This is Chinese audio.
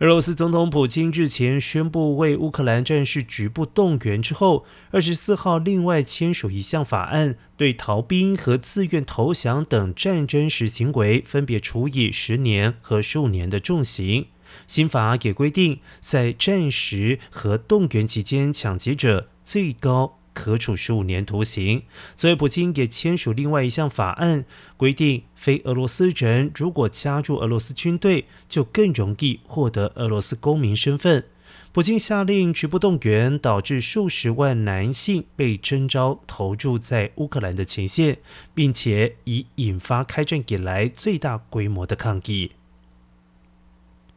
俄罗斯总统普京日前宣布为乌克兰战事局部动员之后，二十四号另外签署一项法案，对逃兵和自愿投降等战争时行为分别处以十年和十五年的重刑。新法也规定，在战时和动员期间抢劫者，最高。可处十五年徒刑。所以，普京也签署另外一项法案，规定非俄罗斯人如果加入俄罗斯军队，就更容易获得俄罗斯公民身份。普京下令局部动员，导致数十万男性被征召投入在乌克兰的前线，并且已引发开战以来最大规模的抗议。